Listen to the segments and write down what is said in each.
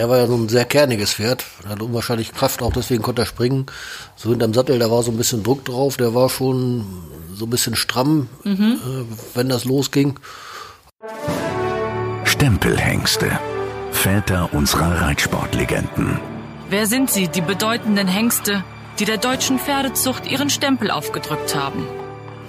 Er war ja so ein sehr kerniges Pferd, er hat unwahrscheinlich Kraft, auch deswegen konnte er springen. So hinterm Sattel, da war so ein bisschen Druck drauf, der war schon so ein bisschen stramm, mhm. äh, wenn das losging. Stempelhengste, Väter unserer Reitsportlegenden. Wer sind sie, die bedeutenden Hengste, die der deutschen Pferdezucht ihren Stempel aufgedrückt haben?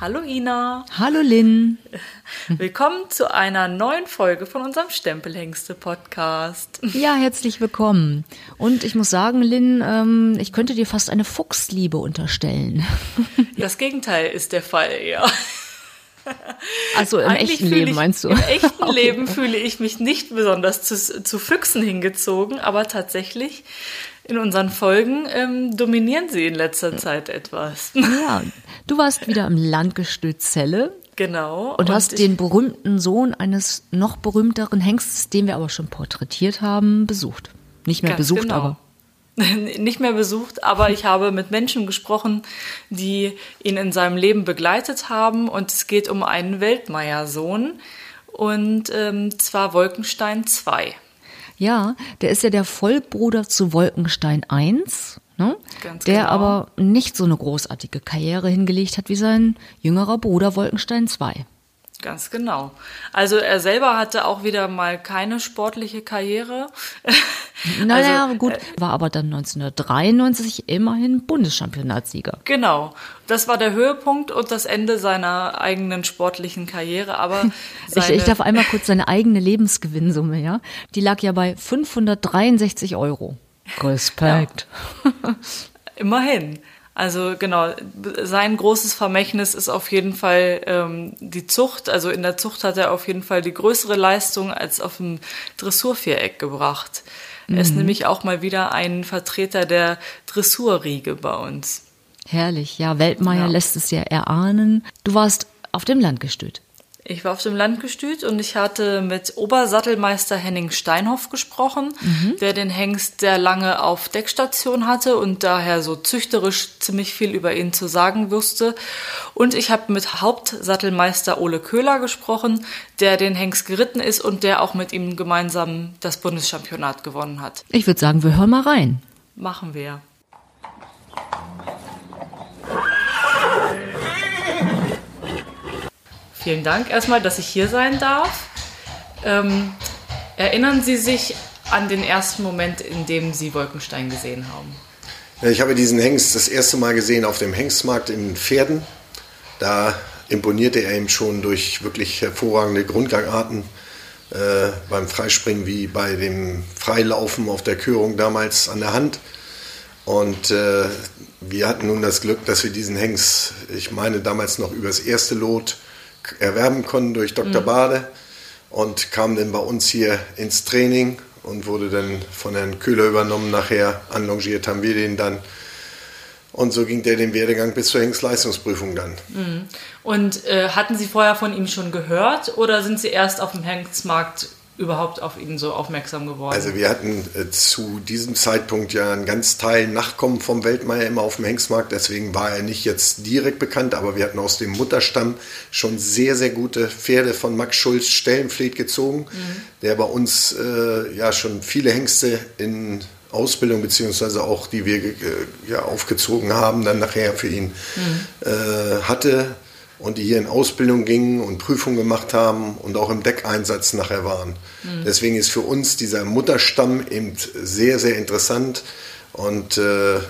Hallo Ina. Hallo Lynn. Willkommen zu einer neuen Folge von unserem Stempelhengste-Podcast. Ja, herzlich willkommen. Und ich muss sagen, Lynn, ähm, ich könnte dir fast eine Fuchsliebe unterstellen. Das Gegenteil ist der Fall, ja. Also im Eigentlich echten Leben ich, meinst du? Im echten okay. Leben fühle ich mich nicht besonders zu, zu Füchsen hingezogen, aber tatsächlich in unseren Folgen ähm, dominieren sie in letzter Zeit etwas. Ja, du warst wieder im Landgestüt Celle. Genau. Und, und hast den berühmten Sohn eines noch berühmteren Hengstes, den wir aber schon porträtiert haben, besucht. Nicht mehr besucht, genau. aber. Nicht mehr besucht, aber ich habe mit Menschen gesprochen, die ihn in seinem Leben begleitet haben. Und es geht um einen Weltmeier-Sohn. Und ähm, zwar Wolkenstein 2. Ja, der ist ja der Vollbruder zu Wolkenstein 1, ne? der genau. aber nicht so eine großartige Karriere hingelegt hat wie sein jüngerer Bruder Wolkenstein 2. Ganz genau. Also er selber hatte auch wieder mal keine sportliche Karriere. Naja, also, gut, war aber dann 1993 immerhin Bundeschampionatssieger. Genau. Das war der Höhepunkt und das Ende seiner eigenen sportlichen Karriere. Aber ich, ich darf einmal kurz seine eigene Lebensgewinnsumme, ja. Die lag ja bei 563 Euro. Respekt. Ja. Immerhin. Also genau, sein großes Vermächtnis ist auf jeden Fall ähm, die Zucht. Also in der Zucht hat er auf jeden Fall die größere Leistung als auf dem Dressurviereck gebracht. Mhm. Er ist mhm. nämlich auch mal wieder ein Vertreter der Dressurriege bei uns. Herrlich, ja, Weltmeier ja. lässt es ja erahnen. Du warst auf dem Landgestüt. Ich war auf dem Landgestüt und ich hatte mit Obersattelmeister Henning Steinhoff gesprochen, mhm. der den Hengst sehr lange auf Deckstation hatte und daher so züchterisch ziemlich viel über ihn zu sagen wusste. Und ich habe mit Hauptsattelmeister Ole Köhler gesprochen, der den Hengst geritten ist und der auch mit ihm gemeinsam das Bundeschampionat gewonnen hat. Ich würde sagen, wir hören mal rein. Machen wir. Vielen Dank erstmal, dass ich hier sein darf. Ähm, erinnern Sie sich an den ersten Moment, in dem Sie Wolkenstein gesehen haben? Ich habe diesen Hengst das erste Mal gesehen auf dem Hengstmarkt in Pferden. Da imponierte er ihm schon durch wirklich hervorragende Grundgangarten äh, beim Freispringen wie bei dem Freilaufen auf der Körung damals an der Hand. Und äh, wir hatten nun das Glück, dass wir diesen Hengst, ich meine damals noch übers erste Lot, erwerben konnten durch Dr. Mhm. Bade und kam dann bei uns hier ins Training und wurde dann von Herrn Köhler übernommen. Nachher anlongiert haben wir den dann. Und so ging der den Werdegang bis zur Hengstleistungsprüfung dann. Mhm. Und äh, hatten Sie vorher von ihm schon gehört oder sind Sie erst auf dem Hengstmarkt überhaupt auf ihn so aufmerksam geworden? Also wir hatten äh, zu diesem Zeitpunkt ja einen ganz Teil Nachkommen vom Weltmeier immer auf dem Hengstmarkt, deswegen war er nicht jetzt direkt bekannt, aber wir hatten aus dem Mutterstamm schon sehr, sehr gute Pferde von Max Schulz Stellenfleet gezogen, mhm. der bei uns äh, ja schon viele Hengste in Ausbildung beziehungsweise auch die wir äh, ja, aufgezogen haben, dann nachher für ihn mhm. äh, hatte und die hier in Ausbildung gingen und Prüfungen gemacht haben und auch im Deckeinsatz nachher waren. Mhm. Deswegen ist für uns dieser Mutterstamm eben sehr, sehr interessant und äh,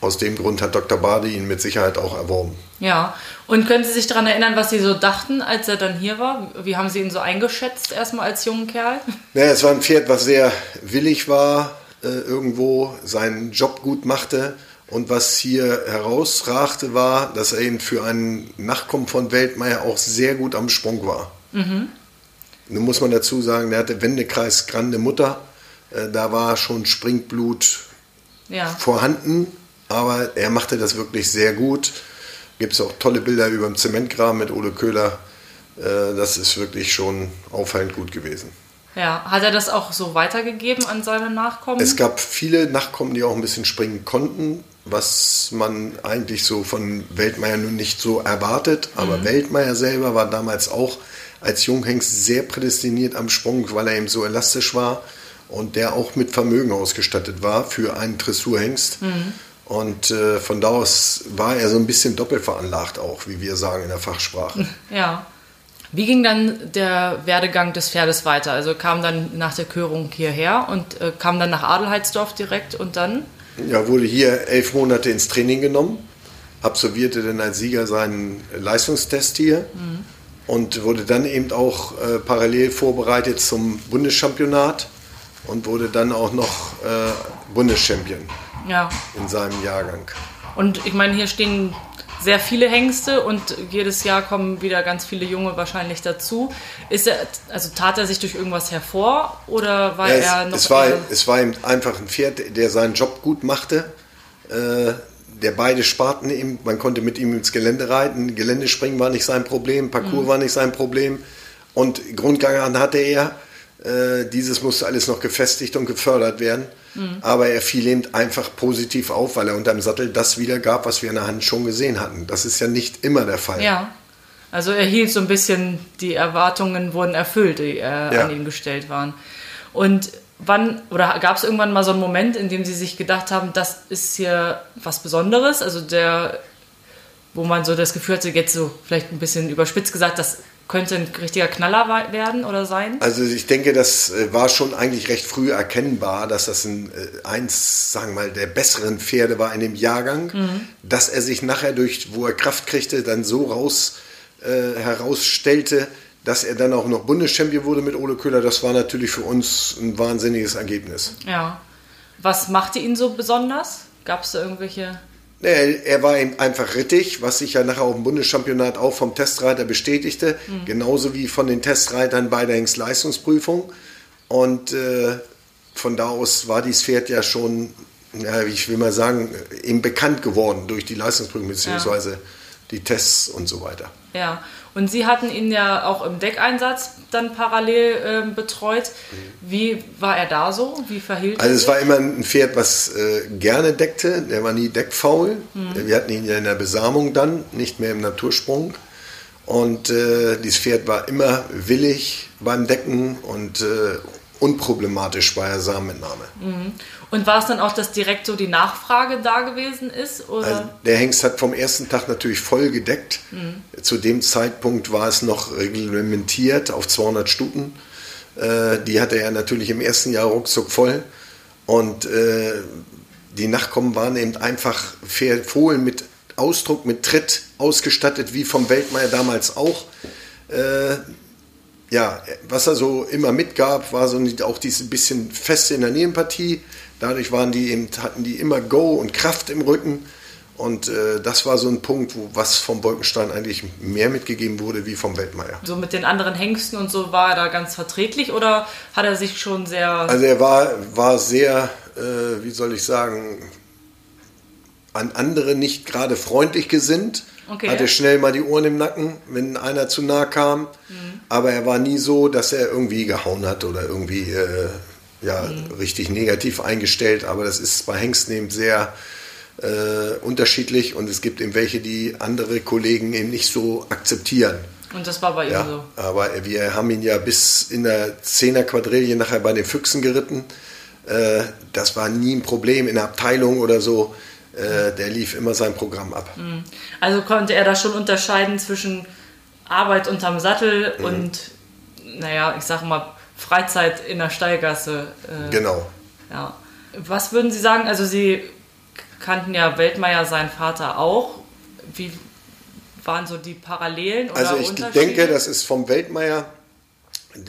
aus dem Grund hat Dr. Badi ihn mit Sicherheit auch erworben. Ja, und können Sie sich daran erinnern, was Sie so dachten, als er dann hier war? Wie haben Sie ihn so eingeschätzt, erstmal als jungen Kerl? Naja, es war ein Pferd, was sehr willig war, äh, irgendwo seinen Job gut machte und was hier herausragte, war, dass er eben für einen Nachkommen von Weltmeier auch sehr gut am Sprung war. Mhm. Nun muss man dazu sagen, der hatte Wendekreis Grande Mutter. Äh, da war schon Springblut ja. vorhanden, aber er machte das wirklich sehr gut. Gibt es auch tolle Bilder über dem Zementgraben mit Ole Köhler. Äh, das ist wirklich schon auffallend gut gewesen. Ja, hat er das auch so weitergegeben an seine Nachkommen? Es gab viele Nachkommen, die auch ein bisschen springen konnten, was man eigentlich so von Weltmeier nun nicht so erwartet. Aber mhm. Weltmeier selber war damals auch als Junghengst sehr prädestiniert am Sprung, weil er eben so elastisch war und der auch mit Vermögen ausgestattet war für einen Dressurhengst. Mhm. Und äh, von da aus war er so ein bisschen doppelt veranlagt auch, wie wir sagen in der Fachsprache. Ja. Wie ging dann der Werdegang des Pferdes weiter? Also kam dann nach der Körung hierher und äh, kam dann nach Adelheidsdorf direkt und dann? Ja, wurde hier elf Monate ins Training genommen, absolvierte dann als Sieger seinen Leistungstest hier mhm. und wurde dann eben auch äh, parallel vorbereitet zum Bundeschampionat und wurde dann auch noch äh, Bundeschampion ja. in seinem Jahrgang. Und ich meine, hier stehen sehr viele Hengste und jedes Jahr kommen wieder ganz viele Junge wahrscheinlich dazu. Ist er, also tat er sich durch irgendwas hervor oder war ja, es, er noch? Es war, es war einfach ein Pferd, der seinen Job gut machte. Äh, der beide Sparten eben, man konnte mit ihm ins Gelände reiten, Geländespringen war nicht sein Problem, Parcours mhm. war nicht sein Problem und Grundgang hatte er. Äh, dieses musste alles noch gefestigt und gefördert werden. Mhm. Aber er fiel eben einfach positiv auf, weil er unterm Sattel das wiedergab, was wir in der Hand schon gesehen hatten. Das ist ja nicht immer der Fall. Ja. Also er hielt so ein bisschen, die Erwartungen wurden erfüllt, die äh, ja. an ihn gestellt waren. Und wann, oder gab es irgendwann mal so einen Moment, in dem Sie sich gedacht haben, das ist hier was Besonderes? Also der, wo man so das Gefühl hatte, jetzt so vielleicht ein bisschen überspitzt gesagt, das könnte ein richtiger Knaller werden oder sein? Also ich denke, das äh, war schon eigentlich recht früh erkennbar, dass das ein, äh, eins, sagen wir mal, der besseren Pferde war in dem Jahrgang, mhm. dass er sich nachher durch, wo er Kraft kriegte, dann so raus äh, herausstellte, dass er dann auch noch Bundeschampion wurde mit Ole Köhler. Das war natürlich für uns ein wahnsinniges Ergebnis. Ja. Was machte ihn so besonders? Gab es da irgendwelche er war einfach rittig, was sich ja nachher auf dem Bundeschampionat auch vom Testreiter bestätigte, mhm. genauso wie von den Testreitern bei der Hengstleistungsprüfung. Und äh, von da aus war dieses Pferd ja schon, ja, ich will mal sagen, eben bekannt geworden durch die Leistungsprüfung bzw. Ja. die Tests und so weiter. Ja, und Sie hatten ihn ja auch im Deckeinsatz dann parallel äh, betreut. Wie war er da so? Wie verhielt Also es war immer ein Pferd, was äh, gerne deckte. Der war nie deckfaul. Mhm. Wir hatten ihn ja in der Besamung dann, nicht mehr im Natursprung. Und äh, dieses Pferd war immer willig beim Decken und äh, unproblematisch bei der Samenentnahme. Mhm. Und war es dann auch, dass direkt so die Nachfrage da gewesen ist? Oder? Also der Hengst hat vom ersten Tag natürlich voll gedeckt. Mhm. Zu dem Zeitpunkt war es noch reglementiert auf 200 Stuten. Äh, die hatte er natürlich im ersten Jahr ruckzuck voll. Und äh, die Nachkommen waren eben einfach Fohlen mit Ausdruck, mit Tritt ausgestattet, wie vom Weltmeier damals auch. Äh, ja, was er so immer mitgab, war so auch diese bisschen feste in der Nebenpartie. Dadurch waren die eben, hatten die immer Go und Kraft im Rücken. Und äh, das war so ein Punkt, wo was vom Bolkenstein eigentlich mehr mitgegeben wurde wie vom Weltmeier. So mit den anderen Hengsten und so war er da ganz verträglich oder hat er sich schon sehr. Also er war, war sehr, äh, wie soll ich sagen, an andere nicht gerade freundlich gesinnt. Okay. Hatte schnell mal die Ohren im Nacken, wenn einer zu nah kam. Mhm. Aber er war nie so, dass er irgendwie gehauen hat oder irgendwie äh, ja, mhm. richtig negativ eingestellt. Aber das ist bei Hengsten eben sehr äh, unterschiedlich und es gibt eben welche, die andere Kollegen eben nicht so akzeptieren. Und das war bei ihm ja, so. Aber wir haben ihn ja bis in der Zehner-Quadrille nachher bei den Füchsen geritten. Äh, das war nie ein Problem in der Abteilung oder so. Äh, der lief immer sein Programm ab. Mhm. Also konnte er da schon unterscheiden zwischen Arbeit unterm Sattel mhm. und, naja, ich sage mal, Freizeit in der Stallgasse. Äh, genau. Ja. Was würden Sie sagen? Also Sie kannten ja Weltmeier, seinen Vater auch. Wie waren so die Parallelen? also ich denke, das ist vom Weltmeier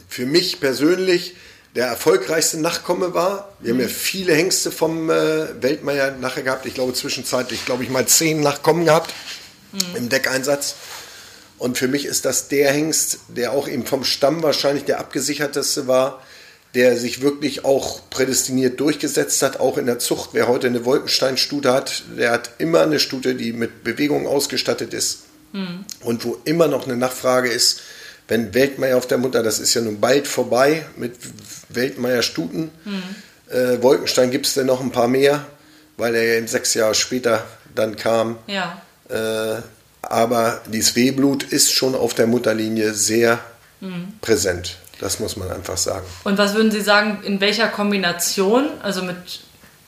für mich persönlich der erfolgreichste Nachkomme war. Wir mhm. haben ja mhm. viele Hengste vom äh, Weltmeier nachher gehabt. Ich glaube zwischenzeitlich, glaube ich, mal zehn Nachkommen gehabt mhm. im Deckeinsatz. Und für mich ist das der Hengst, der auch eben vom Stamm wahrscheinlich der abgesicherteste war, der sich wirklich auch prädestiniert durchgesetzt hat, auch in der Zucht. Wer heute eine Wolkenstein-Stute hat, der hat immer eine Stute, die mit Bewegung ausgestattet ist mhm. und wo immer noch eine Nachfrage ist. Wenn Weltmeier auf der Mutter, das ist ja nun bald vorbei mit Weltmeier-Stuten. Mhm. Äh, Wolkenstein gibt es denn noch ein paar mehr, weil er ja sechs Jahre später dann kam. Ja. Äh, aber die Sweblut ist schon auf der Mutterlinie sehr mhm. präsent. Das muss man einfach sagen. Und was würden Sie sagen, in welcher Kombination, also mit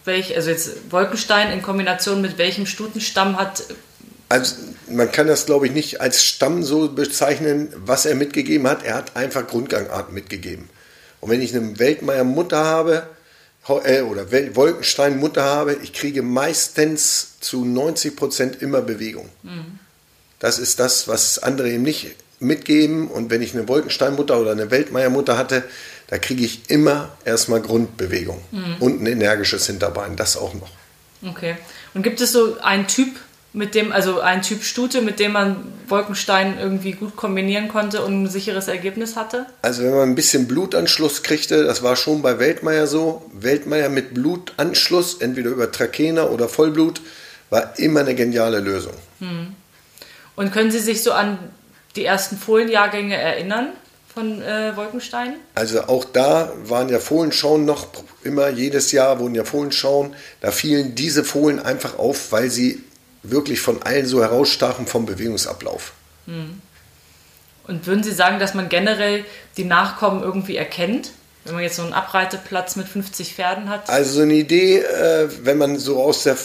welch, also jetzt Wolkenstein in Kombination mit welchem Stutenstamm hat. Also man kann das, glaube ich, nicht als Stamm so bezeichnen, was er mitgegeben hat. Er hat einfach Grundgangarten mitgegeben. Und wenn ich eine Weltmeier Mutter habe, äh, oder Wolkenstein Mutter habe, ich kriege meistens zu 90 Prozent immer Bewegung. Mhm. Das ist das, was andere eben nicht mitgeben. Und wenn ich eine Wolkensteinmutter oder eine Weltmeiermutter hatte, da kriege ich immer erstmal Grundbewegung mhm. und ein energisches Hinterbein, das auch noch. Okay. Und gibt es so einen Typ, mit dem, also einen Typ Stute, mit dem man Wolkenstein irgendwie gut kombinieren konnte und ein sicheres Ergebnis hatte? Also wenn man ein bisschen Blutanschluss kriegte, das war schon bei Weltmeier so, Weltmeier mit Blutanschluss, entweder über Trakehner oder Vollblut, war immer eine geniale Lösung. Hm. Und können Sie sich so an die ersten Fohlenjahrgänge erinnern von äh, Wolkenstein? Also auch da waren ja Fohlenschauen noch immer, jedes Jahr wurden ja Fohlenschauen. Da fielen diese Fohlen einfach auf, weil sie wirklich von allen so herausstachen vom Bewegungsablauf. Hm. Und würden Sie sagen, dass man generell die Nachkommen irgendwie erkennt? Wenn man jetzt so einen Abreiteplatz mit 50 Pferden hat? Also so eine Idee, äh, wenn man so aus der,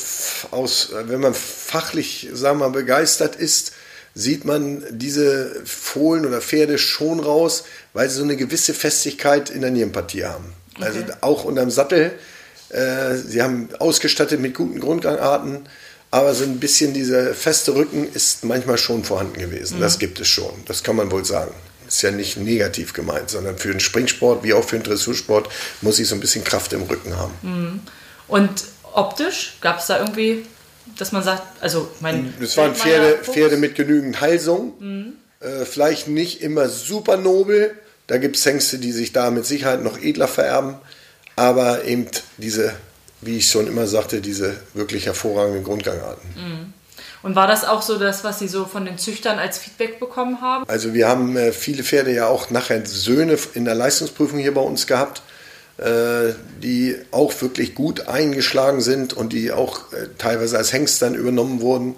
aus, wenn man fachlich, sagen wir mal, begeistert ist, sieht man diese Fohlen oder Pferde schon raus, weil sie so eine gewisse Festigkeit in der Nierenpartie haben. Also okay. Also auch unterm Sattel. Äh, sie haben ausgestattet mit guten Grundgangarten, aber so ein bisschen dieser feste Rücken ist manchmal schon vorhanden gewesen. Mhm. Das gibt es schon. Das kann man wohl sagen. Ist ja nicht negativ gemeint, sondern für den Springsport wie auch für den Dressursport muss ich so ein bisschen Kraft im Rücken haben. Mhm. Und optisch gab es da irgendwie dass man sagt, also mein. Das waren Pferde, Pferde mit genügend Halsung. Mhm. Äh, vielleicht nicht immer super nobel. Da gibt es Hengste, die sich da mit Sicherheit noch edler vererben. Aber eben diese, wie ich schon immer sagte, diese wirklich hervorragenden Grundgangarten. Mhm. Und war das auch so das, was Sie so von den Züchtern als Feedback bekommen haben? Also wir haben äh, viele Pferde ja auch nachher Söhne in der Leistungsprüfung hier bei uns gehabt. Äh, die auch wirklich gut eingeschlagen sind und die auch äh, teilweise als Hengst dann übernommen wurden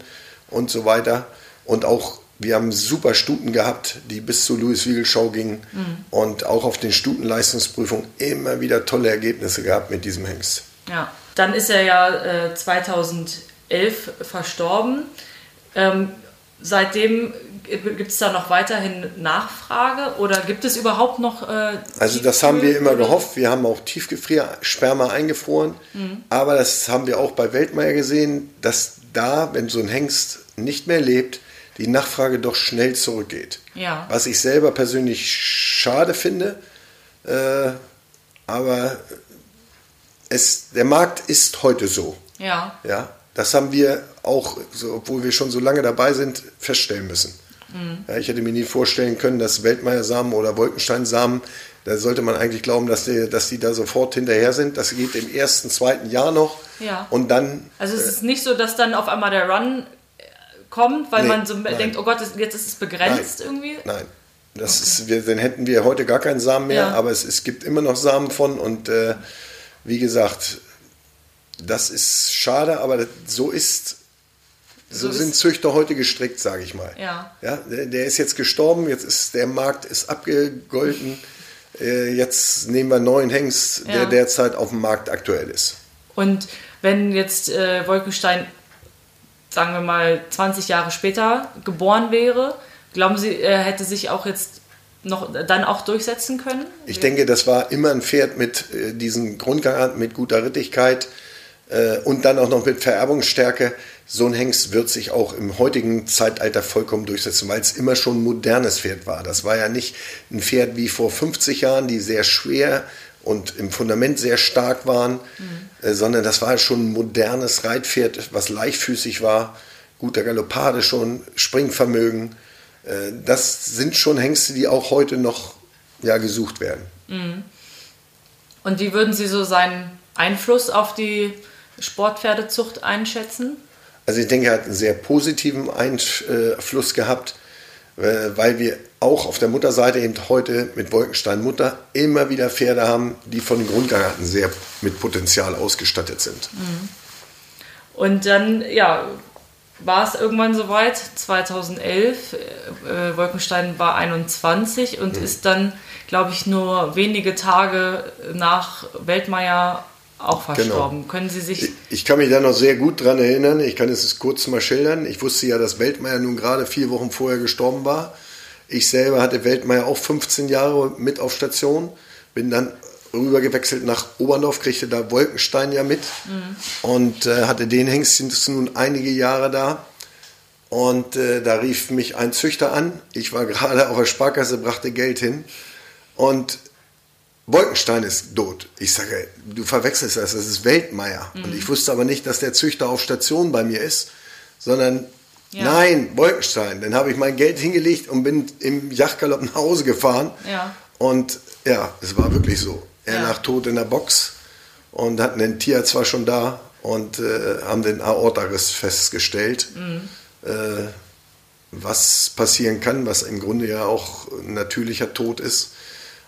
und so weiter. Und auch wir haben super Stuten gehabt, die bis zur Louis-Wiegel-Show gingen mhm. und auch auf den Stutenleistungsprüfungen immer wieder tolle Ergebnisse gehabt mit diesem Hengst. Ja, dann ist er ja äh, 2011 verstorben. Ähm, seitdem Gibt es da noch weiterhin Nachfrage oder gibt es überhaupt noch? Äh, also das haben wir immer gehofft. Wir haben auch Tiefgefriersperma eingefroren, mhm. aber das haben wir auch bei Weltmeier gesehen, dass da, wenn so ein Hengst nicht mehr lebt, die Nachfrage doch schnell zurückgeht. Ja. Was ich selber persönlich schade finde, äh, aber es, der Markt ist heute so. Ja. ja. Das haben wir auch, so, obwohl wir schon so lange dabei sind, feststellen müssen. Mhm. Ja, ich hätte mir nie vorstellen können, dass Weltmeiersamen oder Wolkensteinsamen, da sollte man eigentlich glauben, dass die, dass die da sofort hinterher sind. Das geht im ersten, zweiten Jahr noch. Ja. Und dann. Also es äh, ist nicht so, dass dann auf einmal der Run äh, kommt, weil nee, man so nein. denkt, oh Gott, jetzt ist es begrenzt nein, irgendwie? Nein. Das okay. ist, wir, dann hätten wir heute gar keinen Samen mehr, ja. aber es, es gibt immer noch Samen von und äh, wie gesagt, das ist schade, aber so ist so, so sind Züchter heute gestrickt, sage ich mal. Ja. ja der, der, ist jetzt gestorben, jetzt ist der Markt ist abgegolten. Äh, jetzt nehmen wir einen neuen Hengst, ja. der derzeit auf dem Markt aktuell ist. Und wenn jetzt äh, Wolkenstein, sagen wir mal, 20 Jahre später geboren wäre, glauben Sie, er hätte sich auch jetzt noch dann auch durchsetzen können? Ich denke, das war immer ein Pferd mit äh, diesen Grundgangarten, mit guter Rittigkeit äh, und dann auch noch mit Vererbungsstärke so ein Hengst wird sich auch im heutigen Zeitalter vollkommen durchsetzen, weil es immer schon ein modernes Pferd war. Das war ja nicht ein Pferd wie vor 50 Jahren, die sehr schwer und im Fundament sehr stark waren, mhm. äh, sondern das war schon ein modernes Reitpferd, was leichtfüßig war, guter Galoppade schon, Springvermögen. Äh, das sind schon Hengste, die auch heute noch ja, gesucht werden. Mhm. Und wie würden Sie so seinen Einfluss auf die Sportpferdezucht einschätzen? Also ich denke, er hat einen sehr positiven Einfluss gehabt, äh, weil wir auch auf der Mutterseite eben heute mit Wolkenstein Mutter immer wieder Pferde haben, die von den Grundgarten sehr mit Potenzial ausgestattet sind. Mhm. Und dann, ja, war es irgendwann soweit, 2011. Äh, Wolkenstein war 21 und mhm. ist dann, glaube ich, nur wenige Tage nach Weltmeier auch genau. verstorben. Genau. Können Sie sich. Ich, ich, kann mich da noch sehr gut dran erinnern. Ich kann es kurz mal schildern. Ich wusste ja, dass Weltmeier nun gerade vier Wochen vorher gestorben war. Ich selber hatte Weltmeier auch 15 Jahre mit auf Station. Bin dann rübergewechselt nach Oberndorf, kriegte da Wolkenstein ja mit mhm. und äh, hatte den Hengst nun einige Jahre da. Und äh, da rief mich ein Züchter an. Ich war gerade auf der Sparkasse, brachte Geld hin. Und Wolkenstein ist tot. Ich sage, du verwechselst das, das ist Weltmeier. Mhm. Und ich wusste aber nicht, dass der Züchter auf Station bei mir ist, sondern ja. nein, Wolkenstein. Dann habe ich mein Geld hingelegt und bin im Yachtgalopp nach Hause gefahren. Ja. Und ja, es war wirklich so. Er ja. lag tot in der Box und hatten den Tierarzt zwar schon da und äh, haben den Aortariss festgestellt. Mhm. Äh, was passieren kann, was im Grunde ja auch ein natürlicher Tod ist.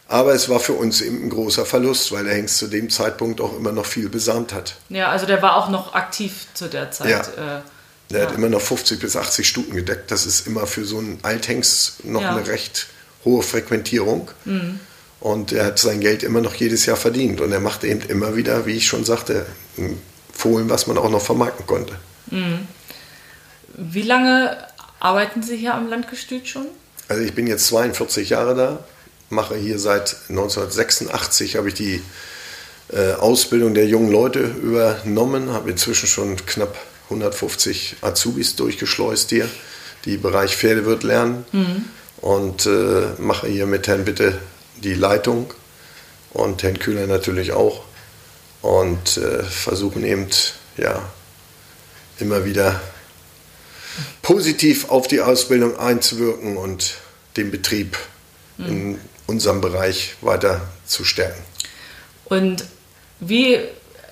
Aber es war für uns eben ein großer Verlust, weil der Hengst zu dem Zeitpunkt auch immer noch viel besamt hat. Ja, also der war auch noch aktiv zu der Zeit. Ja. Äh, der ja. hat immer noch 50 bis 80 Stuten gedeckt. Das ist immer für so einen Althengst noch ja. eine recht hohe Frequentierung. Mhm. Und er hat sein Geld immer noch jedes Jahr verdient. Und er machte eben immer wieder, wie ich schon sagte, ein Fohlen, was man auch noch vermarkten konnte. Mhm. Wie lange arbeiten Sie hier am Landgestüt schon? Also ich bin jetzt 42 Jahre da mache hier seit 1986, habe ich die äh, Ausbildung der jungen Leute übernommen, habe inzwischen schon knapp 150 Azubis durchgeschleust hier, die Bereich Pferdewirt lernen mhm. und äh, mache hier mit Herrn Bitte die Leitung und Herrn Kühler natürlich auch und äh, versuchen eben ja immer wieder positiv auf die Ausbildung einzuwirken und den Betrieb mhm. in unserem Bereich weiter zu stärken. Und wie,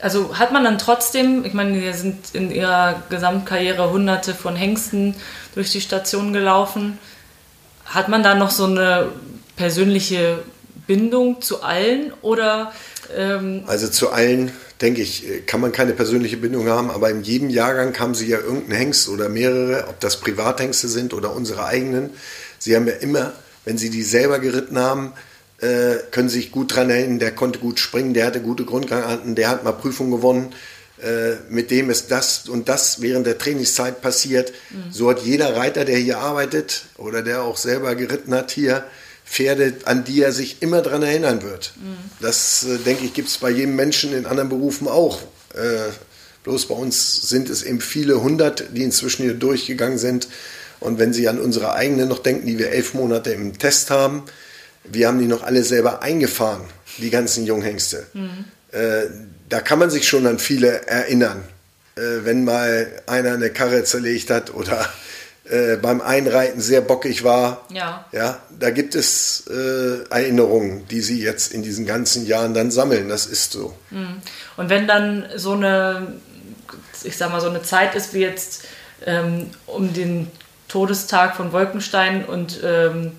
also hat man dann trotzdem, ich meine, wir sind in ihrer Gesamtkarriere hunderte von Hengsten durch die Station gelaufen, hat man da noch so eine persönliche Bindung zu allen oder? Ähm also zu allen denke ich, kann man keine persönliche Bindung haben, aber in jedem Jahrgang haben sie ja irgendeinen Hengst oder mehrere, ob das Privathengste sind oder unsere eigenen. Sie haben ja immer wenn sie die selber geritten haben, äh, können sich gut dran erinnern, der konnte gut springen, der hatte gute Grundgangarten, der hat mal Prüfungen gewonnen. Äh, mit dem ist das und das während der Trainingszeit passiert. Mhm. So hat jeder Reiter, der hier arbeitet oder der auch selber geritten hat hier, Pferde, an die er sich immer dran erinnern wird. Mhm. Das, äh, denke ich, gibt es bei jedem Menschen in anderen Berufen auch. Äh, bloß bei uns sind es eben viele hundert, die inzwischen hier durchgegangen sind. Und wenn Sie an unsere eigene noch denken, die wir elf Monate im Test haben, wir haben die noch alle selber eingefahren, die ganzen Junghengste. Mhm. Äh, da kann man sich schon an viele erinnern, äh, wenn mal einer eine Karre zerlegt hat oder äh, beim Einreiten sehr bockig war. Ja. ja da gibt es äh, Erinnerungen, die Sie jetzt in diesen ganzen Jahren dann sammeln. Das ist so. Mhm. Und wenn dann so eine, ich sag mal, so eine Zeit ist wie jetzt ähm, um den Todestag von Wolkenstein und ähm,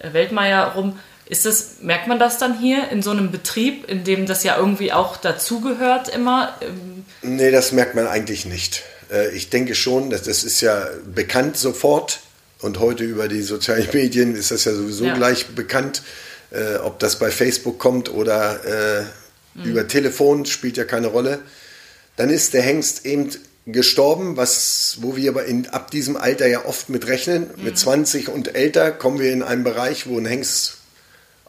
Weltmeier rum. Ist das, merkt man das dann hier in so einem Betrieb, in dem das ja irgendwie auch dazugehört immer? Ähm, nee, das merkt man eigentlich nicht. Äh, ich denke schon, dass das ist ja bekannt sofort und heute über die sozialen Medien ist das ja sowieso ja. gleich bekannt. Äh, ob das bei Facebook kommt oder äh, mhm. über Telefon, spielt ja keine Rolle. Dann ist der Hengst eben gestorben, was, wo wir aber in, ab diesem Alter ja oft mit rechnen. Mhm. Mit 20 und älter kommen wir in einen Bereich, wo ein Hengst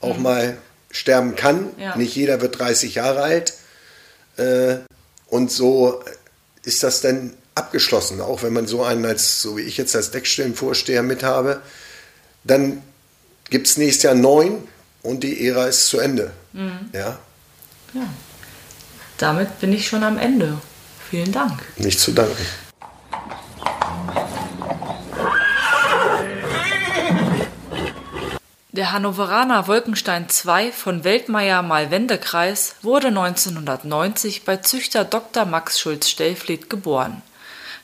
auch mhm. mal sterben kann. Ja. Nicht jeder wird 30 Jahre alt. Äh, und so ist das dann abgeschlossen, auch wenn man so einen als, so wie ich jetzt als Deckstellenvorsteher mit habe. Dann gibt es nächstes Jahr neun und die Ära ist zu Ende. Mhm. Ja. ja. Damit bin ich schon am Ende. Vielen Dank. Nicht zu danken. Der Hannoveraner Wolkenstein II von Weltmeier mal Wendekreis wurde 1990 bei Züchter Dr. Max Schulz-Stellfleth geboren.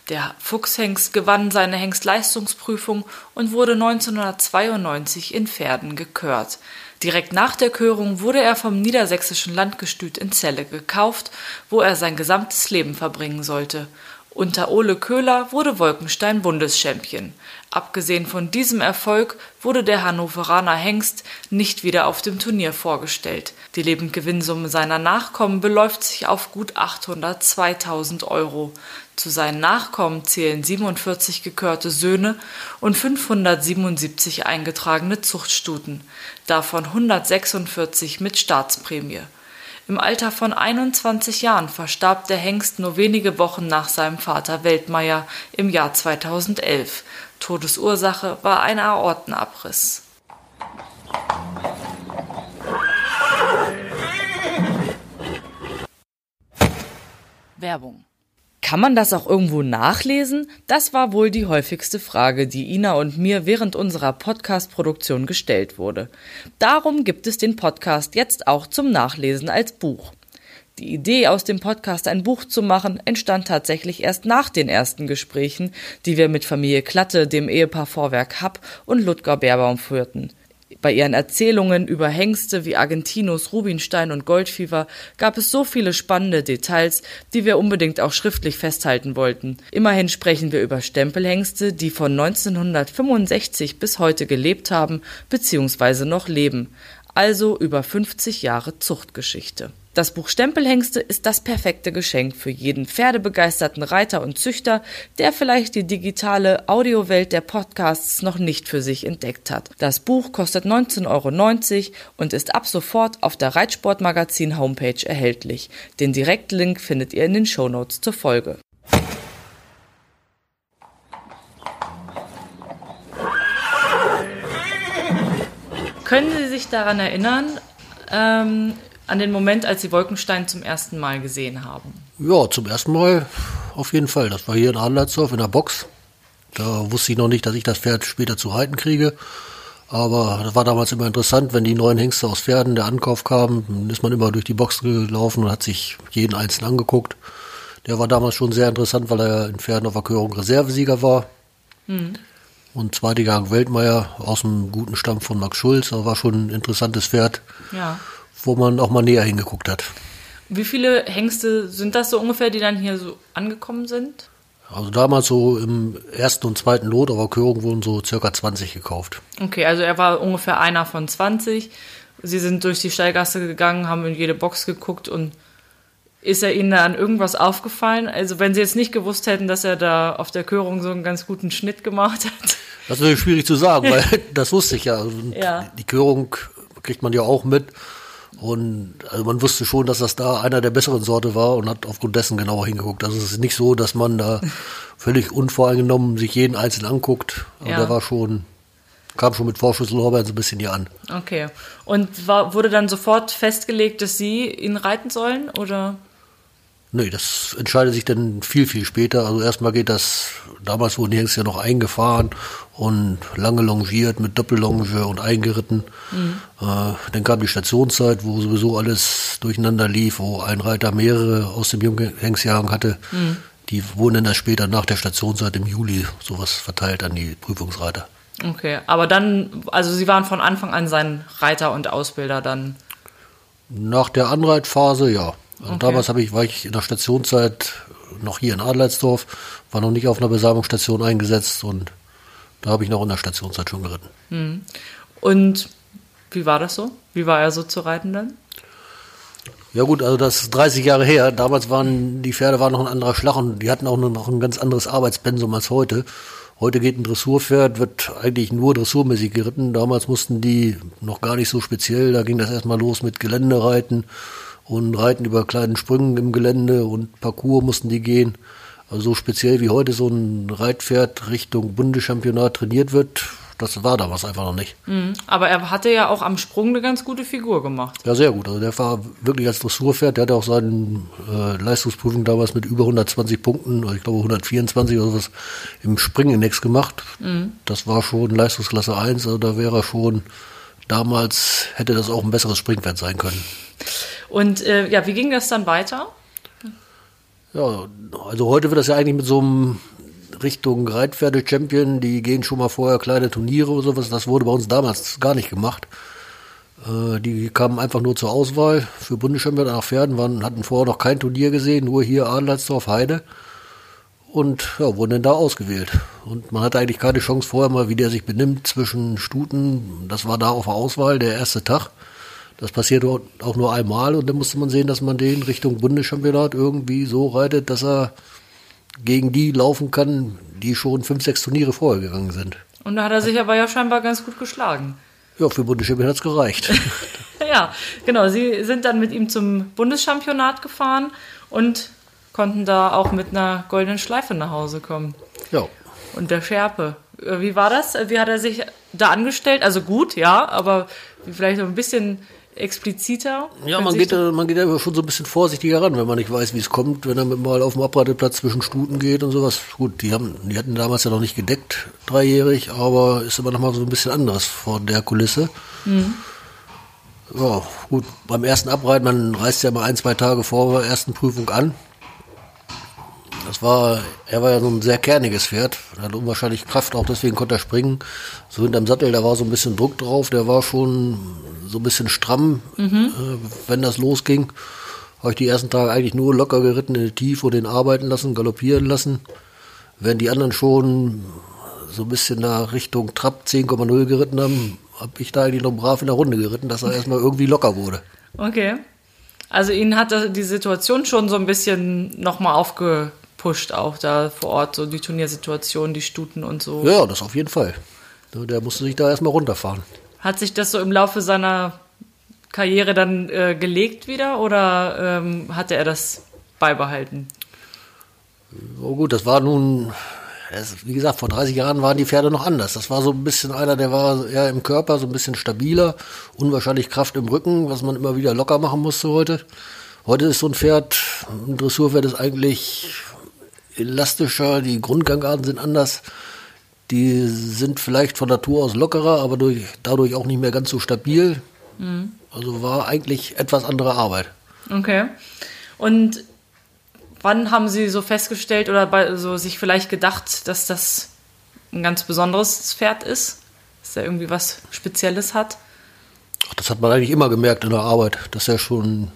Der Fuchshengst gewann seine Hengstleistungsprüfung und wurde 1992 in Pferden gekört. Direkt nach der Körung wurde er vom Niedersächsischen Landgestüt in Celle gekauft, wo er sein gesamtes Leben verbringen sollte. Unter Ole Köhler wurde Wolkenstein Bundeschampion. Abgesehen von diesem Erfolg wurde der Hannoveraner Hengst nicht wieder auf dem Turnier vorgestellt. Die Lebendgewinnsumme seiner Nachkommen beläuft sich auf gut 802.000 Euro. Zu seinen Nachkommen zählen 47 gekörte Söhne und 577 eingetragene Zuchtstuten, davon 146 mit Staatsprämie. Im Alter von 21 Jahren verstarb der Hengst nur wenige Wochen nach seinem Vater Weltmeier im Jahr 2011. Todesursache war ein Aortenabriss. Werbung kann man das auch irgendwo nachlesen? Das war wohl die häufigste Frage, die Ina und mir während unserer Podcast-Produktion gestellt wurde. Darum gibt es den Podcast jetzt auch zum Nachlesen als Buch. Die Idee, aus dem Podcast ein Buch zu machen, entstand tatsächlich erst nach den ersten Gesprächen, die wir mit Familie Klatte, dem Ehepaar Vorwerk Happ und Ludger Beerbaum führten. Bei ihren Erzählungen über Hengste wie Argentinos, Rubinstein und Goldfieber gab es so viele spannende Details, die wir unbedingt auch schriftlich festhalten wollten. Immerhin sprechen wir über Stempelhengste, die von 1965 bis heute gelebt haben bzw. noch leben, also über 50 Jahre Zuchtgeschichte. Das Buch Stempelhengste ist das perfekte Geschenk für jeden pferdebegeisterten Reiter und Züchter, der vielleicht die digitale Audiowelt der Podcasts noch nicht für sich entdeckt hat. Das Buch kostet 19,90 Euro und ist ab sofort auf der Reitsportmagazin Homepage erhältlich. Den Direktlink findet ihr in den Shownotes zur Folge. Können Sie sich daran erinnern, ähm, an den Moment, als Sie Wolkenstein zum ersten Mal gesehen haben? Ja, zum ersten Mal auf jeden Fall. Das war hier in Adlersdorf in der Box. Da wusste ich noch nicht, dass ich das Pferd später zu reiten kriege. Aber das war damals immer interessant, wenn die neuen Hengste aus Pferden, der Ankauf kam, dann ist man immer durch die Box gelaufen und hat sich jeden einzeln angeguckt. Der war damals schon sehr interessant, weil er in Pferden auf Erkörung Reservesieger war. Mhm. Und zweite Gang Weltmeier aus dem guten Stamm von Max Schulz. Das war schon ein interessantes Pferd. Ja wo man auch mal näher hingeguckt hat. Wie viele Hengste sind das so ungefähr, die dann hier so angekommen sind? Also damals so im ersten und zweiten Lot, aber Körung wurden so circa 20 gekauft. Okay, also er war ungefähr einer von 20. Sie sind durch die Stallgasse gegangen, haben in jede Box geguckt und ist er Ihnen da an irgendwas aufgefallen? Also wenn Sie jetzt nicht gewusst hätten, dass er da auf der Körung so einen ganz guten Schnitt gemacht hat. Das ist natürlich schwierig zu sagen, weil das wusste ich ja. Also ja. Die Körung kriegt man ja auch mit. Und also man wusste schon, dass das da einer der besseren Sorte war und hat aufgrund dessen genauer hingeguckt. Also es ist nicht so, dass man da völlig unvoreingenommen sich jeden einzeln anguckt. Aber ja. der war schon, kam schon mit Vorschusslorbeeren so ein bisschen hier an. Okay. Und war, wurde dann sofort festgelegt, dass Sie ihn reiten sollen oder? Nee, das entscheidet sich dann viel, viel später. Also erstmal geht das, damals wurden die Hengste ja noch eingefahren und lange longiert mit Doppellonge und eingeritten. Mhm. Äh, dann kam die Stationszeit, wo sowieso alles durcheinander lief, wo ein Reiter mehrere aus dem Junghengstjahrgang hatte. Mhm. Die wurden dann später nach der Stationszeit im Juli sowas verteilt an die Prüfungsreiter. Okay, aber dann, also Sie waren von Anfang an sein Reiter und Ausbilder dann? Nach der Anreitphase, ja. Also okay. Damals ich, war ich in der Stationszeit noch hier in Adlersdorf, war noch nicht auf einer Besamungsstation eingesetzt und da habe ich noch in der Stationszeit schon geritten. Hm. Und wie war das so? Wie war er so zu reiten dann? Ja gut, also das ist 30 Jahre her. Damals waren die Pferde waren noch ein anderer Schlag und die hatten auch noch ein ganz anderes Arbeitspensum als heute. Heute geht ein Dressurpferd, wird eigentlich nur dressurmäßig geritten. Damals mussten die noch gar nicht so speziell. Da ging das erstmal los mit Geländereiten und reiten über kleinen Sprüngen im Gelände und Parcours mussten die gehen. Also so speziell wie heute so ein Reitpferd Richtung Bundeschampionat trainiert wird, das war damals einfach noch nicht. Mhm. Aber er hatte ja auch am Sprung eine ganz gute Figur gemacht. Ja, sehr gut. Also der war wirklich als Dressurpferd. Der hatte auch seine äh, Leistungsprüfung damals mit über 120 Punkten, ich glaube 124 oder was, im Springindex gemacht. Mhm. Das war schon Leistungsklasse 1. Also da wäre er schon damals hätte das auch ein besseres Springpferd sein können. Und äh, ja, wie ging das dann weiter? Ja, also heute wird das ja eigentlich mit so einem Richtung Reitpferde-Champion, die gehen schon mal vorher kleine Turniere oder sowas. Das wurde bei uns damals gar nicht gemacht. Äh, die kamen einfach nur zur Auswahl für Bundeschampion nach Pferden, waren, hatten vorher noch kein Turnier gesehen, nur hier Adlersdorf Heide. Und ja, wurden dann da ausgewählt. Und man hatte eigentlich keine Chance vorher mal, wie der sich benimmt zwischen Stuten. Das war da auf der Auswahl, der erste Tag. Das passierte auch nur einmal und dann musste man sehen, dass man den Richtung Bundeschampionat irgendwie so reitet, dass er gegen die laufen kann, die schon fünf, sechs Turniere vorher gegangen sind. Und da hat er sich aber ja scheinbar ganz gut geschlagen. Ja, für Bundeschampionat hat es gereicht. ja, genau. Sie sind dann mit ihm zum Bundeschampionat gefahren und konnten da auch mit einer goldenen Schleife nach Hause kommen. Ja. Und der Schärpe. Äh, wie war das? Wie hat er sich da angestellt? Also gut, ja, aber vielleicht noch ein bisschen expliziter? Ja, man geht, man geht ja schon so ein bisschen vorsichtiger ran, wenn man nicht weiß, wie es kommt, wenn er mal auf dem Abreiteplatz zwischen Stuten geht und sowas. Gut, die haben, die hatten damals ja noch nicht gedeckt, dreijährig, aber ist immer noch mal so ein bisschen anderes vor der Kulisse. Mhm. Ja, gut, beim ersten Abreiten, man reist ja mal ein, zwei Tage vor der ersten Prüfung an. Das war, er war ja so ein sehr kerniges Pferd, er hat unwahrscheinlich Kraft, auch deswegen konnte er springen. So hinterm Sattel, da war so ein bisschen Druck drauf, der war schon so ein bisschen stramm, mhm. äh, wenn das losging. Habe ich die ersten Tage eigentlich nur locker geritten in die Tiefe und den arbeiten lassen, galoppieren lassen. Während die anderen schon so ein bisschen nach Richtung Trab 10,0 geritten haben, habe ich da eigentlich noch brav in der Runde geritten, dass er erstmal irgendwie locker wurde. Okay. Also ihn hat die Situation schon so ein bisschen nochmal aufge, pusht auch da vor Ort, so die Turniersituation, die Stuten und so. Ja, das auf jeden Fall. Der musste sich da erstmal runterfahren. Hat sich das so im Laufe seiner Karriere dann äh, gelegt wieder oder ähm, hatte er das beibehalten? Oh gut, das war nun, wie gesagt, vor 30 Jahren waren die Pferde noch anders. Das war so ein bisschen einer, der war eher im Körper so ein bisschen stabiler, unwahrscheinlich Kraft im Rücken, was man immer wieder locker machen musste heute. Heute ist so ein Pferd, ein Dressurpferd ist eigentlich elastischer, die Grundgangarten sind anders. Die sind vielleicht von Natur aus lockerer, aber durch, dadurch auch nicht mehr ganz so stabil. Mhm. Also war eigentlich etwas andere Arbeit. Okay. Und wann haben Sie so festgestellt oder bei, so sich vielleicht gedacht, dass das ein ganz besonderes Pferd ist? Dass er irgendwie was Spezielles hat? Ach, das hat man eigentlich immer gemerkt in der Arbeit, dass er schon.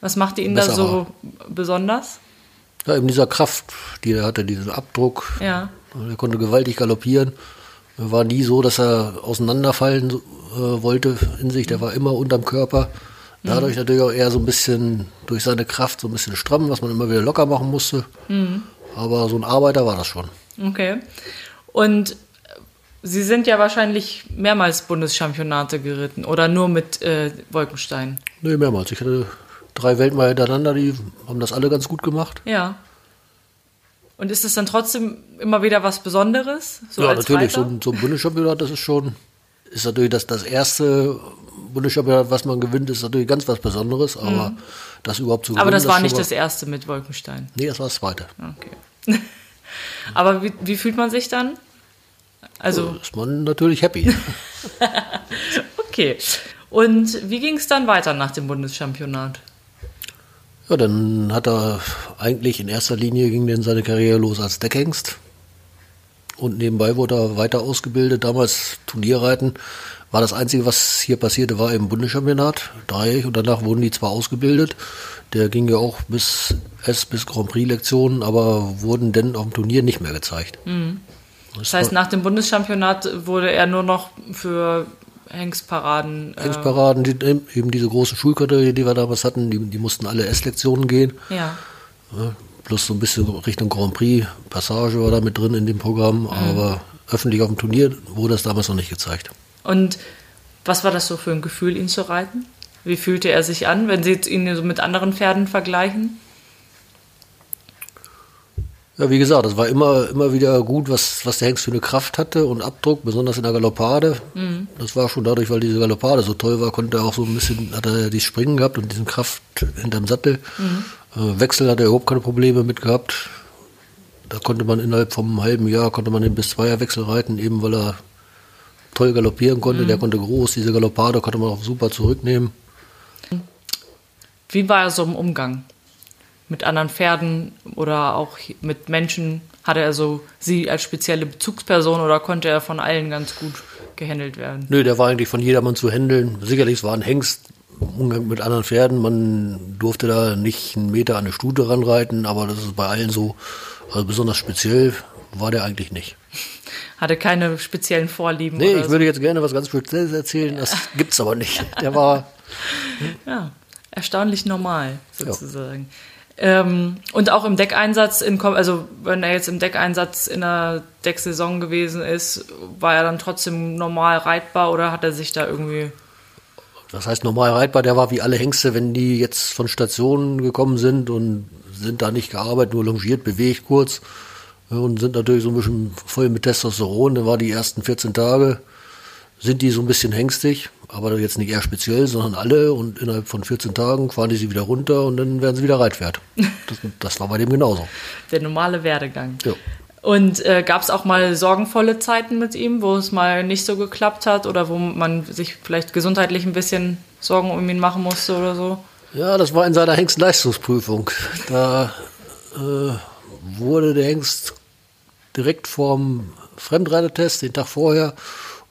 Was machte ihn da so besonders? Ja, eben dieser Kraft, die er hatte, diesen Abdruck. Ja. Er konnte gewaltig galoppieren. Er war nie so, dass er auseinanderfallen äh, wollte in sich. Der war immer unterm Körper. Dadurch mhm. natürlich auch eher so ein bisschen durch seine Kraft so ein bisschen stramm, was man immer wieder locker machen musste. Mhm. Aber so ein Arbeiter war das schon. Okay. Und Sie sind ja wahrscheinlich mehrmals Bundeschampionate geritten oder nur mit äh, Wolkenstein? Nee, mehrmals. Ich hatte drei Weltmeister hintereinander, die haben das alle ganz gut gemacht. Ja. Und ist es dann trotzdem immer wieder was Besonderes? So ja, natürlich. So, so, ein Bundeschampionat, das ist schon, ist natürlich das, das erste Bundeschampionat, was man gewinnt, ist natürlich ganz was Besonderes, aber mhm. das überhaupt zu gewinnen. Aber das war das nicht das erste mit Wolkenstein. Nee, das war das zweite. Okay. aber wie, wie, fühlt man sich dann? Also so ist man natürlich happy. okay. Und wie ging es dann weiter nach dem Bundeschampionat? Ja, dann hat er eigentlich in erster Linie ging denn seine Karriere los als Deckhengst. Und nebenbei wurde er weiter ausgebildet. Damals Turnierreiten war das Einzige, was hier passierte, war im Bundeschampionat, dreijährig. Und danach wurden die zwar ausgebildet. Der ging ja auch bis S bis Grand Prix Lektionen, aber wurden denn auf dem Turnier nicht mehr gezeigt. Mhm. Das, das heißt, nach dem Bundeschampionat wurde er nur noch für Hengstparaden. Äh Hengstparaden, die, eben diese große Schulkategorie, die wir damals hatten, die, die mussten alle S-Lektionen gehen. Ja. ja. Plus so ein bisschen Richtung Grand Prix, Passage war da mit drin in dem Programm, mhm. aber öffentlich auf dem Turnier wurde das damals noch nicht gezeigt. Und was war das so für ein Gefühl, ihn zu reiten? Wie fühlte er sich an, wenn Sie ihn so mit anderen Pferden vergleichen? Ja, wie gesagt, das war immer, immer wieder gut, was, was der Hengst für eine Kraft hatte und Abdruck, besonders in der Galoppade. Mhm. Das war schon dadurch, weil diese Galoppade so toll war, konnte er auch so ein bisschen, hat er die Springen gehabt und diesen Kraft hinterm Sattel. Mhm. Äh, Wechsel hat er überhaupt keine Probleme mit gehabt. Da konnte man innerhalb vom halben Jahr, konnte man ihn bis Zweierwechsel reiten, eben weil er toll galoppieren konnte. Mhm. Der konnte groß, diese Galoppade konnte man auch super zurücknehmen. Wie war er so im Umgang? Mit anderen Pferden oder auch mit Menschen? Hatte er so sie als spezielle Bezugsperson oder konnte er von allen ganz gut gehandelt werden? Nö, der war eigentlich von jedermann zu handeln. Sicherlich, es war ein Hengst, Umgang mit anderen Pferden. Man durfte da nicht einen Meter an eine Stute ranreiten, aber das ist bei allen so. Also besonders speziell war der eigentlich nicht. Hatte keine speziellen Vorlieben. Nee, ich so. würde jetzt gerne was ganz Spezielles erzählen, das gibt's aber nicht. Der war. ja, erstaunlich normal, sozusagen. Ja. Ähm, und auch im Deckeinsatz, in, also wenn er jetzt im Deckeinsatz in der Decksaison gewesen ist, war er dann trotzdem normal reitbar oder hat er sich da irgendwie das heißt normal reitbar, der war wie alle Hengste, wenn die jetzt von Stationen gekommen sind und sind da nicht gearbeitet, nur longiert, bewegt kurz und sind natürlich so ein bisschen voll mit Testosteron. Dann war die ersten 14 Tage, sind die so ein bisschen hengstig, aber jetzt nicht eher speziell, sondern alle und innerhalb von 14 Tagen fahren die sie wieder runter und dann werden sie wieder Reitpferd. Das, das war bei dem genauso. Der normale Werdegang. Ja. Und äh, gab es auch mal sorgenvolle Zeiten mit ihm, wo es mal nicht so geklappt hat oder wo man sich vielleicht gesundheitlich ein bisschen Sorgen um ihn machen musste oder so? Ja, das war in seiner Hengstleistungsprüfung. Da äh, wurde der Hengst direkt vorm Fremdreitetest, den Tag vorher,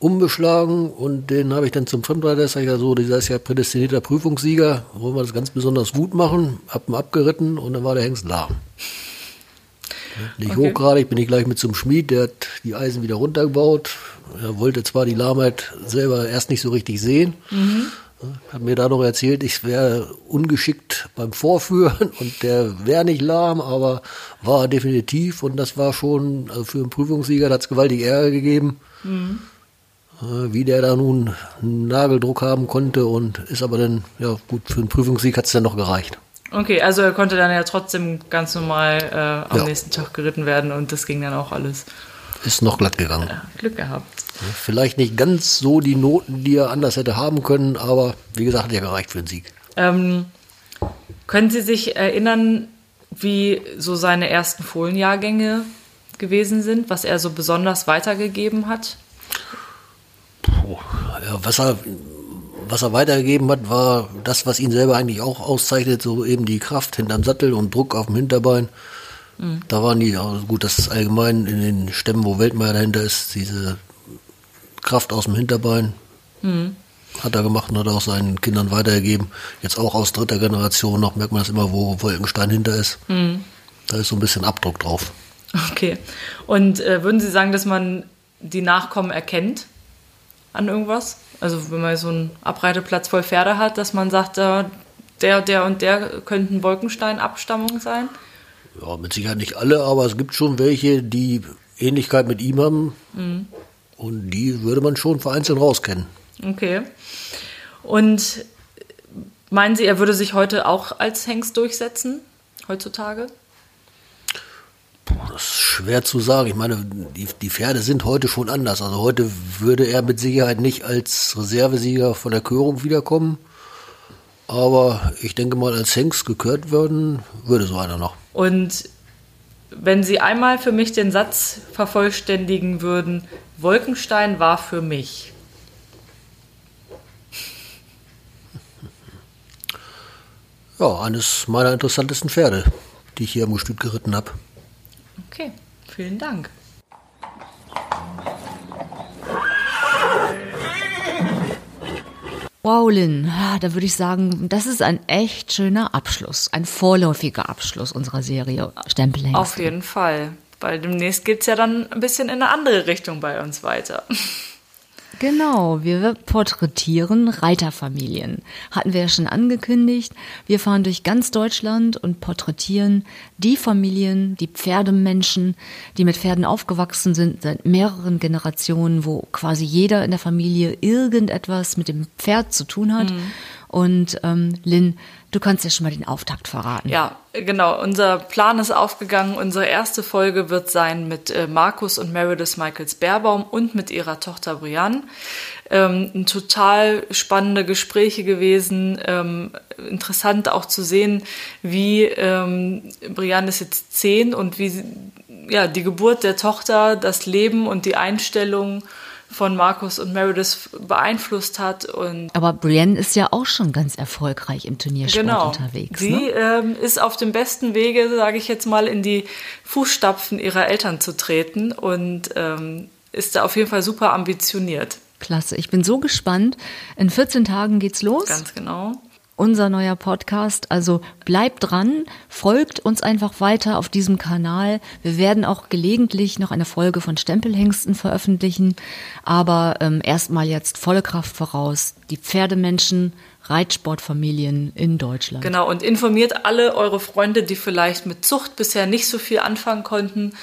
umbeschlagen und den habe ich dann zum Fremdreitetest, ich so, dieser ist ja prädestinierter Prüfungssieger, wollen wir das ganz besonders gut machen, hab ihn abgeritten und dann war der Hengst lahm. Nicht okay. hochgradig, bin ich gleich mit zum Schmied, der hat die Eisen wieder runtergebaut. Er wollte zwar die Lahmheit selber erst nicht so richtig sehen, mhm. hat mir da noch erzählt, ich wäre ungeschickt beim Vorführen und der wäre nicht lahm, aber war definitiv und das war schon, also für einen Prüfungssieger hat es gewaltig Ärger gegeben. Mhm. Wie der da nun einen Nageldruck haben konnte und ist aber dann, ja gut, für einen Prüfungssieg hat es dann noch gereicht. Okay, also er konnte dann ja trotzdem ganz normal äh, am ja. nächsten Tag geritten werden und das ging dann auch alles. Ist noch glatt gegangen. Ja, Glück gehabt. Vielleicht nicht ganz so die Noten, die er anders hätte haben können, aber wie gesagt, hat ja gereicht für den Sieg. Ähm, können Sie sich erinnern, wie so seine ersten Fohlenjahrgänge gewesen sind, was er so besonders weitergegeben hat? Puh, ja, was er was er weitergegeben hat, war das, was ihn selber eigentlich auch auszeichnet, so eben die Kraft hinterm Sattel und Druck auf dem Hinterbein. Mhm. Da waren die, also gut, das ist allgemein in den Stämmen, wo Weltmeier dahinter ist, diese Kraft aus dem Hinterbein. Mhm. Hat er gemacht und hat auch seinen Kindern weitergegeben. Jetzt auch aus dritter Generation noch merkt man das immer, wo Wolkenstein hinter ist. Mhm. Da ist so ein bisschen Abdruck drauf. Okay. Und äh, würden Sie sagen, dass man die Nachkommen erkennt an irgendwas? Also wenn man so einen Abreiteplatz voll Pferde hat, dass man sagt, äh, der, der und der könnten Wolkenstein-Abstammung sein? Ja, mit Sicherheit nicht alle, aber es gibt schon welche, die Ähnlichkeit mit ihm haben. Mhm. Und die würde man schon vereinzelt rauskennen. Okay. Und meinen Sie, er würde sich heute auch als Hengst durchsetzen, heutzutage? Das ist schwer zu sagen. Ich meine, die, die Pferde sind heute schon anders. Also heute würde er mit Sicherheit nicht als Reservesieger von der Körung wiederkommen. Aber ich denke mal, als Hengst gekürt würden, würde so einer noch. Und wenn Sie einmal für mich den Satz vervollständigen würden, Wolkenstein war für mich. Ja, eines meiner interessantesten Pferde, die ich hier am Gestüt geritten habe. Vielen Dank. Wow, Lynn, da würde ich sagen, das ist ein echt schöner Abschluss, ein vorläufiger Abschluss unserer Serie Stempelhengste. Auf jeden Fall, weil demnächst geht es ja dann ein bisschen in eine andere Richtung bei uns weiter. Genau, wir porträtieren Reiterfamilien. Hatten wir ja schon angekündigt. Wir fahren durch ganz Deutschland und porträtieren die Familien, die Pferdemenschen, die mit Pferden aufgewachsen sind seit mehreren Generationen, wo quasi jeder in der Familie irgendetwas mit dem Pferd zu tun hat. Mhm. Und ähm, Lynn, Du kannst ja schon mal den Auftakt verraten. Ja, genau. Unser Plan ist aufgegangen. Unsere erste Folge wird sein mit äh, Markus und Meredith Michaels Bärbaum und mit ihrer Tochter Brianne. Ähm, total spannende Gespräche gewesen. Ähm, interessant auch zu sehen, wie ähm, Brianne ist jetzt zehn und wie ja, die Geburt der Tochter, das Leben und die Einstellung von Markus und Meredith beeinflusst hat. Und Aber Brienne ist ja auch schon ganz erfolgreich im Turniersport genau, unterwegs. sie Ne? ähm, ist auf dem besten Wege, sage ich jetzt mal, in die Fußstapfen ihrer Eltern zu treten und ähm, ist da auf jeden Fall super ambitioniert. Klasse. Ich bin so gespannt. In 14 Tagen geht's los. Ganz genau. Unser neuer Podcast. Also bleibt dran, folgt uns einfach weiter auf diesem Kanal. Wir werden auch gelegentlich noch eine Folge von Stempelhengsten veröffentlichen. Aber ähm, erstmal jetzt volle Kraft voraus. Die Pferdemenschen, Reitsportfamilien in Deutschland. Genau, und informiert alle eure Freunde, die vielleicht mit Zucht bisher nicht so viel anfangen konnten.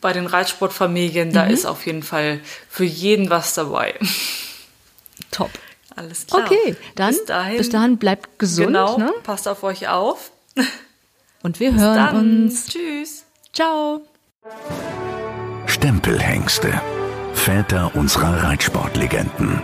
Bei den Reitsportfamilien, Mhm. da ist auf jeden Fall für jeden was dabei. Top. Alles klar. Okay, dann bis dahin, bis dahin bleibt gesund. genau, Ne? passt auf euch auf. Und wir hören Dann uns. tschüss. Ciao. Stempelhengste. Väter unserer Reitsportlegenden.